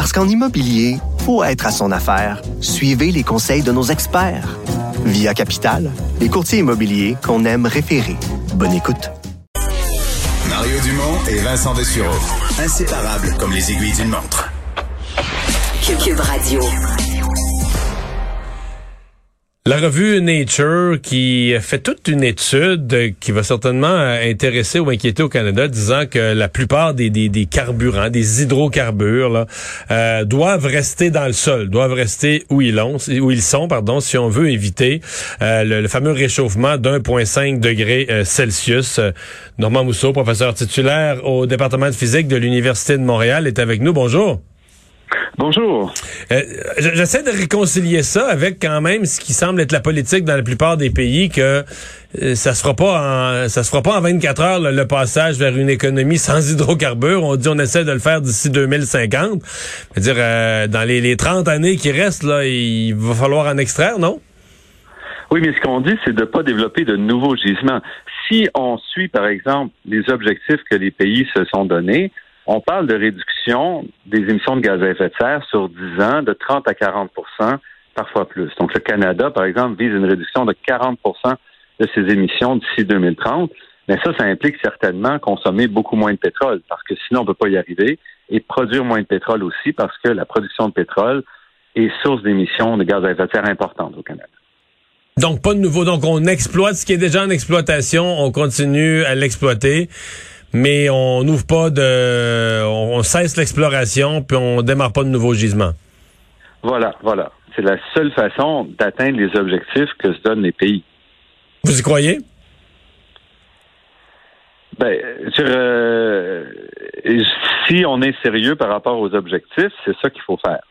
Parce qu'en immobilier, faut être à son affaire. Suivez les conseils de nos experts. Via Capital, les courtiers immobiliers qu'on aime référer. Bonne écoute. Mario Dumont et Vincent Dessureau. Inséparables comme les aiguilles d'une montre. Cube Radio. La revue Nature qui fait toute une étude qui va certainement intéresser ou inquiéter au Canada, disant que la plupart des, carburants, des hydrocarbures, là, euh, doivent rester dans le sol, doivent rester où ils, sont, pardon, si on veut éviter euh, le, le, fameux réchauffement d'1,5 degré euh, Celsius. Normand Mousseau, professeur titulaire au département de physique de l'Université de Montréal, est avec nous. Bonjour. Bonjour. Euh, J'essaie de réconcilier ça avec quand même ce qui semble être la politique dans la plupart des pays que euh, ça se fera pas en ça se fera pas en 24 heures le, le passage vers une économie sans hydrocarbures. On dit on essaie de le faire d'ici 2050. Je veux dire euh, dans les, les 30 années qui restent là, il va falloir en extraire, non? Oui, mais ce qu'on dit c'est de pas développer de nouveaux gisements. Si on suit par exemple les objectifs que les pays se sont donnés, on parle de réduction des émissions de gaz à effet de serre sur 10 ans de 30 à 40% parfois plus. Donc, le Canada, par exemple, vise une réduction de 40% de ses émissions d'ici 2030. Mais ça, ça implique certainement consommer beaucoup moins de pétrole, parce que sinon, on ne peut pas y arriver, et produire moins de pétrole aussi, parce que la production de pétrole est source d'émissions de gaz à effet de serre importantes au Canada. Donc, pas de nouveau. Donc, on exploite ce qui est déjà en exploitation, on continue à l'exploiter mais on n'ouvre pas de, on cesse l'exploration puis on démarre pas de nouveaux gisements. Voilà, voilà. C'est la seule façon d'atteindre les objectifs que se donnent les pays. Vous y croyez? Ben, euh, si on est sérieux par rapport aux objectifs, c'est ça qu'il faut faire.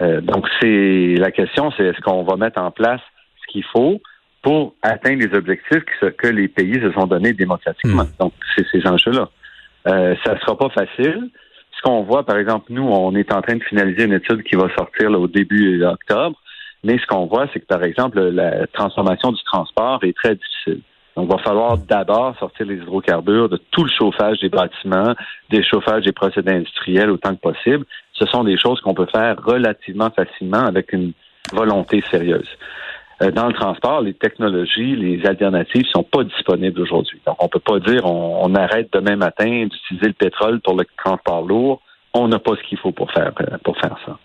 Euh, donc, c'est la question, c'est est-ce qu'on va mettre en place ce qu'il faut pour atteindre les objectifs que, que les pays se sont donnés démocratiquement. Hmm. Donc, c'est ces enjeux-là. Euh, ça ne sera pas facile. Ce qu'on voit, par exemple, nous, on est en train de finaliser une étude qui va sortir là, au début octobre, mais ce qu'on voit, c'est que, par exemple, la transformation du transport est très difficile. Donc, il va falloir d'abord sortir les hydrocarbures de tout le chauffage des bâtiments, des chauffages des procédés industriels autant que possible. Ce sont des choses qu'on peut faire relativement facilement avec une volonté sérieuse. Euh, dans le transport, les technologies, les alternatives sont pas disponibles aujourd'hui. Donc, on peut pas dire on, on arrête demain matin d'utiliser le pétrole pour le transport lourd. On n'a pas ce qu'il faut pour faire euh, pour faire ça.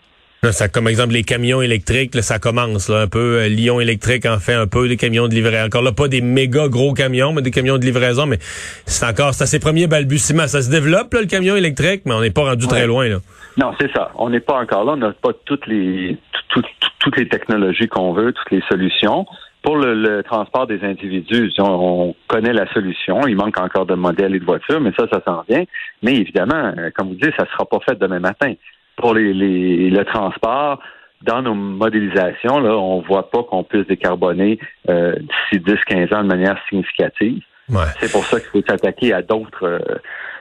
Là, ça, comme exemple les camions électriques, là, ça commence là, un peu. Euh, Lyon électrique en fait un peu des camions de livraison. Encore là, pas des méga gros camions, mais des camions de livraison. Mais c'est encore, c'est à ses premiers balbutiements. Ça se développe là, le camion électrique, mais on n'est pas rendu Ouais. très loin là. Non, c'est ça. On n'est pas encore là. On n'a pas toutes les tout- tout- toutes les technologies qu'on veut, toutes les solutions. Pour le, le transport des individus, on, on connaît la solution. Il manque encore de modèles et de voitures, mais ça, ça s'en vient. Mais évidemment, euh, comme vous dites, ça ne sera pas fait demain matin. Pour les, les- le transport, dans nos modélisations, là, on ne voit pas qu'on puisse décarboner euh, d'ici 10-15 ans de manière significative. Ouais. C'est pour ça qu'il faut s'attaquer à d'autres euh,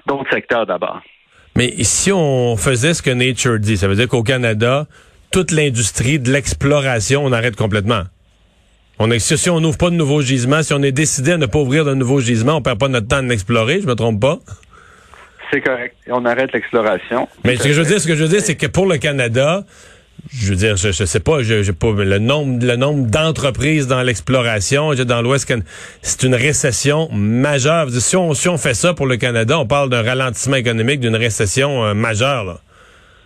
d'autres secteurs d'abord. Mais si on faisait ce que Nature dit, ça veut dire qu'au Canada, toute l'industrie de l'exploration, on arrête complètement. On est, si on n'ouvre pas de nouveaux gisements, si on est décidé à ne pas ouvrir de nouveaux gisements, on perd pas notre temps de l'explorer, je me trompe pas? C'est correct. On arrête l'exploration. Mais ce que je veux dire, ce que je veux dire, c'est que pour le Canada, je veux dire, je, je sais pas, je, je pas le nombre, le nombre d'entreprises dans l'exploration, dans l'Ouest, c'est une récession majeure. Je veux dire, Si on, si on fait ça pour le Canada, on parle d'un ralentissement économique, d'une récession euh, majeure. Là.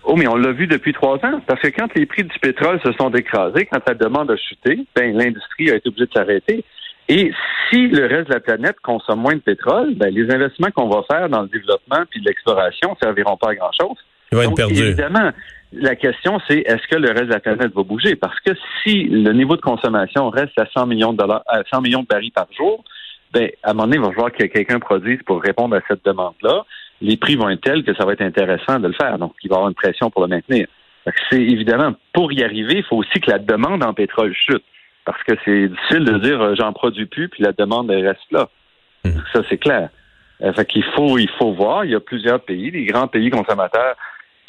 Oh, mais on l'a vu depuis trois ans. Parce que quand les prix du pétrole se sont écrasés, quand la demande a chuté, ben, l'industrie a été obligée de s'arrêter. Et si le reste de la planète consomme moins de pétrole, ben, les investissements qu'on va faire dans le développement puis l'exploration ne serviront pas à grand-chose. Donc, évidemment, la question, c'est est-ce que le reste de la planète va bouger? Parce que si le niveau de consommation reste à 100 millions de dollars, à 100 millions de barils par jour, ben, à un moment donné, il va falloir que quelqu'un produise pour répondre à cette demande-là. Les prix vont être tels que ça va être intéressant de le faire. Donc, il va y avoir une pression pour le maintenir. C'est évidemment, pour y arriver, il faut aussi que la demande en pétrole chute. Parce que c'est difficile de dire euh, j'en produis plus, puis la demande elle reste là. Hmm. Ça, c'est clair. Euh, fait qu'il faut, il faut voir. Il y a plusieurs pays, des grands pays consommateurs,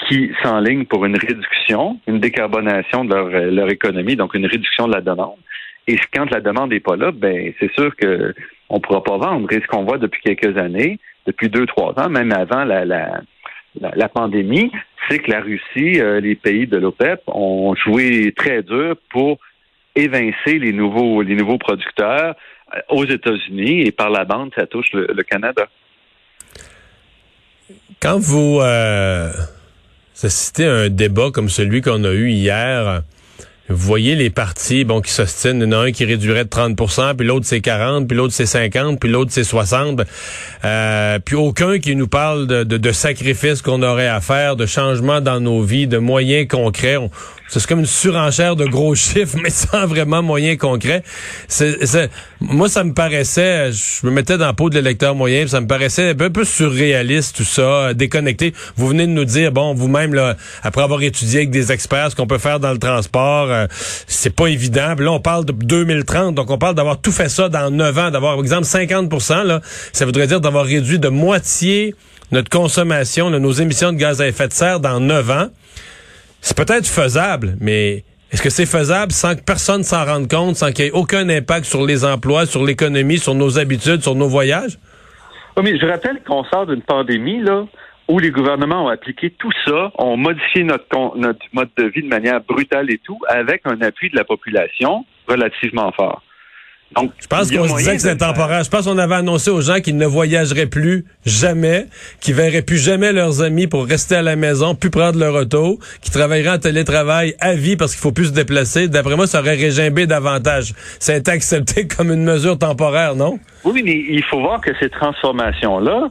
qui s'enlignent pour une réduction, une décarbonation de leur, euh, leur économie, donc une réduction de la demande. Et quand la demande n'est pas là, ben c'est sûr que on pourra pas vendre. Et ce qu'on voit depuis quelques années, depuis deux, trois ans, même avant la, la, la, pandémie, c'est que la Russie, euh, les pays de l'OPEP ont joué très dur pour évincer les nouveaux, les nouveaux producteurs euh, aux États-Unis et par la bande, ça touche le, Canada. Quand vous euh, citez un débat comme celui qu'on a eu hier, vous voyez les partis bon qui s'ostinent, il y en a un qui réduirait de 30 puis l'autre c'est 40, puis l'autre c'est 50, puis l'autre c'est 60. Euh, puis aucun qui nous parle de, sacrifices qu'on aurait à faire, de changements dans nos vies, de moyens concrets. C'est comme une surenchère de gros chiffres, mais sans vraiment moyens concrets. Moi, ça me paraissait, je me mettais dans la peau de l'électeur moyen, ça me paraissait un peu, surréaliste tout ça, déconnecté. Vous venez de nous dire, bon, vous-même, là, après avoir étudié avec des experts ce qu'on peut faire dans le transport, euh, c'est pas évident. là, on parle de 2030, donc on parle d'avoir tout fait ça dans 9 ans, d'avoir, par exemple, 50% là, ça voudrait dire d'avoir réduit de moitié notre consommation, de nos émissions de gaz à effet de serre dans 9 ans. C'est peut-être faisable, mais est-ce que c'est faisable sans que personne s'en rende compte, sans qu'il y ait aucun impact sur les emplois, sur l'économie, sur nos habitudes, sur nos voyages? Oui, je rappelle qu'on sort d'une pandémie, là, où les gouvernements ont appliqué tout ça, ont modifié notre, notre mode de vie de manière brutale et tout, avec un appui de la population relativement fort. Donc, je pense qu'on se disait que c'était temporaire. Je pense qu'on avait annoncé aux gens qu'ils ne voyageraient plus jamais, qu'ils verraient plus jamais leurs amis pour rester à la maison, plus prendre leur auto, qu'ils travailleraient en télétravail à vie parce qu'il faut plus se déplacer. D'après moi, ça aurait régimbé davantage. Ça a été accepté comme une mesure temporaire, non? Oui, mais il faut voir que ces transformations-là,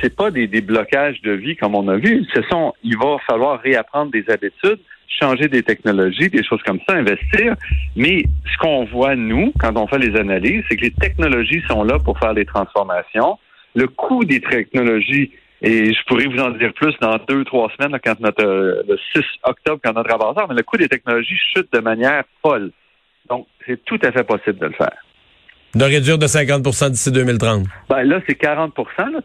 c'est pas des, des blocages de vie comme on a vu. Ce sont, il va falloir réapprendre des habitudes changer des technologies, des choses comme ça, investir. Mais ce qu'on voit, nous, quand on fait les analyses, c'est que les technologies sont là pour faire les transformations. Le coût des technologies, et je pourrais vous en dire plus dans deux, trois semaines, quand notre, euh, le 6 octobre, quand notre avanceur, mais le coût des technologies chute de manière folle. Donc, c'est tout à fait possible de le faire. De réduire de 50% d'ici 2030. Ben là, c'est 40%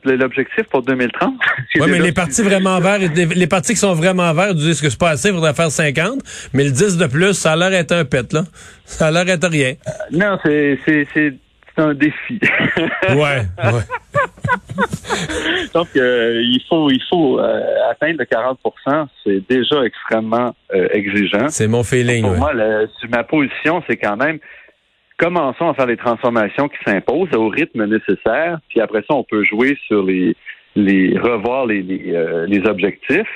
l'objectif pour 2030. oui, mais les partis vraiment verts, les partis qui sont vraiment verts disent que c'est pas assez, il faudrait faire 50, mais le 10 de plus, ça a l'air d'être un pet, là. Ça a l'air d'être rien. Euh, non, c'est, c'est, c'est, un défi. ouais, ouais. Donc, euh, il faut, il faut euh, atteindre le 40% C'est déjà extrêmement exigeant. C'est mon feeling. Pour moi, ma position, c'est quand même commençons à faire les transformations qui s'imposent au rythme nécessaire, puis après ça, on peut jouer sur les, revoir euh, les objectifs,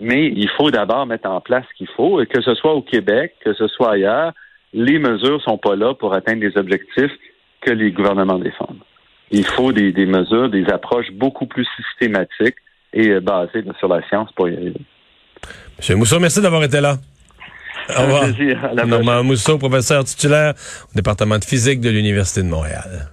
mais il faut d'abord mettre en place ce qu'il faut, et que ce soit au Québec, que ce soit ailleurs, les mesures sont pas là pour atteindre les objectifs que les gouvernements défendent. Il faut des, des mesures, des approches beaucoup plus systématiques et euh, basées sur la science pour y arriver. Monsieur Mousseau, merci d'avoir été là. Au revoir. Normand Mousseau, professeur titulaire au département de physique de l'Université de Montréal.